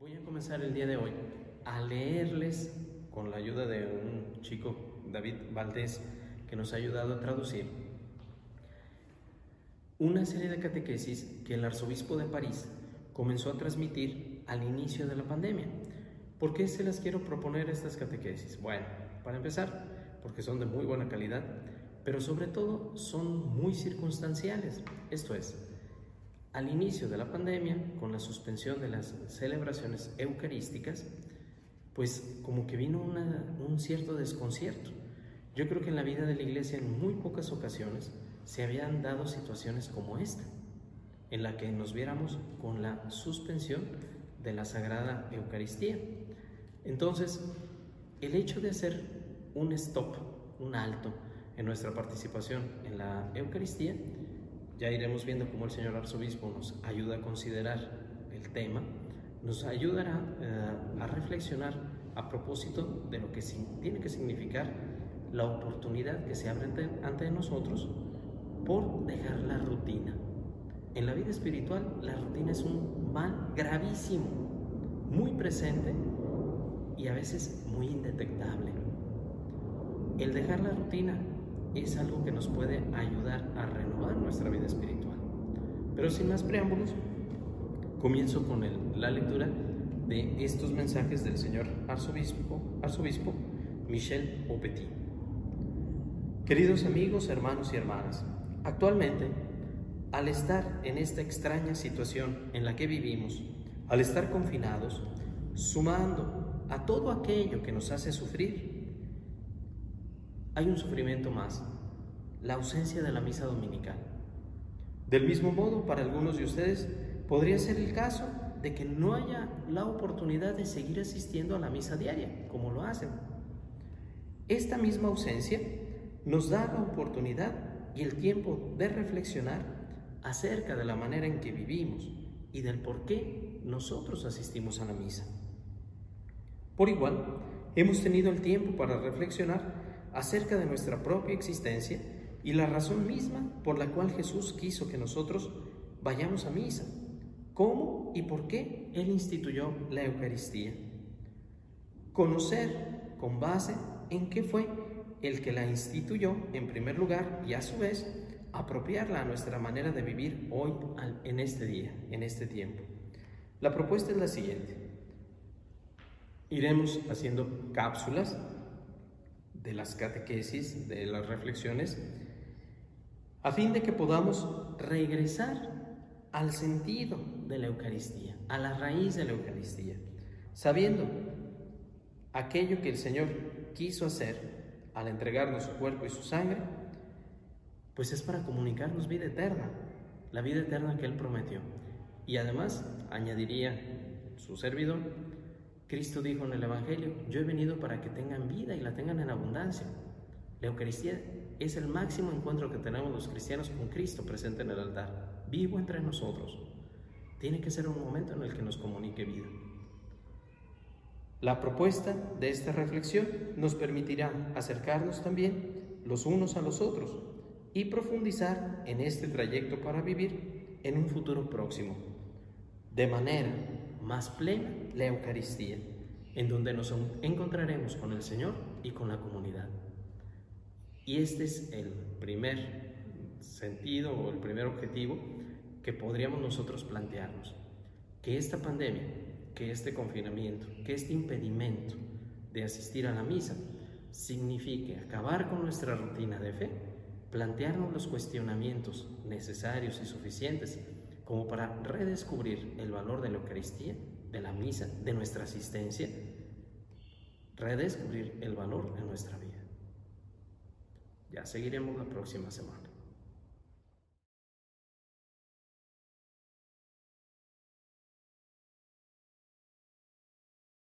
Voy a comenzar el día de hoy a leerles con la ayuda de un chico, David Valdés, que nos ha ayudado a traducir una serie de catequesis que el arzobispo de París comenzó a transmitir al inicio de la pandemia. ¿Por qué se las quiero proponer estas catequesis? Bueno, para empezar, porque son de muy buena calidad, pero sobre todo son muy circunstanciales. Esto es, al inicio de la pandemia, con la suspensión de las celebraciones eucarísticas, pues como que vino un cierto desconcierto. Yo creo que en la vida de la iglesia en muy pocas ocasiones se habían dado situaciones como esta, en la que nos viéramos con la suspensión de la Sagrada Eucaristía. Entonces, el hecho de hacer un stop, un alto en nuestra participación en la Eucaristía, ya iremos viendo cómo el señor arzobispo nos ayuda a considerar el tema, nos ayudará eh, a reflexionar a propósito de lo que tiene que significar la oportunidad que se abre ante, ante nosotros por dejar la rutina. En la vida espiritual la rutina es un mal gravísimo, muy presente y a veces muy indetectable. El dejar la rutina es algo que nos puede ayudar a renovar nuestra vida espiritual. Pero sin más preámbulos, comienzo con la lectura de estos mensajes del señor arzobispo, arzobispo Michel Aupetit. Queridos amigos, hermanos y hermanas, actualmente, al estar en esta extraña situación en la que vivimos, al estar confinados, sumando a todo aquello que nos hace sufrir, hay un sufrimiento más, la ausencia de la misa dominical. Del mismo modo, para algunos de ustedes podría ser el caso de que no haya la oportunidad de seguir asistiendo a la misa diaria, como lo hacen. Esta misma ausencia nos da la oportunidad y el tiempo de reflexionar acerca de la manera en que vivimos y del por qué nosotros asistimos a la misa. Por igual, hemos tenido el tiempo para reflexionar acerca de nuestra propia existencia y la razón misma por la cual Jesús quiso que nosotros vayamos a misa. ¿Cómo y por qué Él instituyó la Eucaristía? Conocer con base en qué fue el que la instituyó en primer lugar y a su vez apropiarla a nuestra manera de vivir hoy en este día, en este tiempo. La propuesta es la siguiente. Iremos haciendo cápsulas de las catequesis, de las reflexiones, a fin de que podamos regresar al sentido de la Eucaristía, a la raíz de la Eucaristía, sabiendo aquello que el Señor quiso hacer al entregarnos su cuerpo y su sangre, pues es para comunicarnos vida eterna, la vida eterna que Él prometió. Y además, añadiría su servidor, Cristo dijo en el Evangelio, yo he venido para que tengan vida y la tengan en abundancia. La Eucaristía es el máximo encuentro que tenemos los cristianos con Cristo presente en el altar, vivo entre nosotros. Tiene que ser un momento en el que nos comunique vida. La propuesta de esta reflexión nos permitirá acercarnos también los unos a los otros y profundizar en este trayecto para vivir en un futuro próximo, de manera más plena la Eucaristía, en donde nos encontraremos con el Señor y con la comunidad. Y este es el primer sentido o el primer objetivo que podríamos nosotros plantearnos, que esta pandemia, que este confinamiento, que este impedimento de asistir a la misa signifique acabar con nuestra rutina de fe, plantearnos los cuestionamientos necesarios y suficientes como para redescubrir el valor de la Eucaristía, de la misa, de nuestra asistencia, redescubrir el valor en nuestra vida. Ya seguiremos la próxima semana.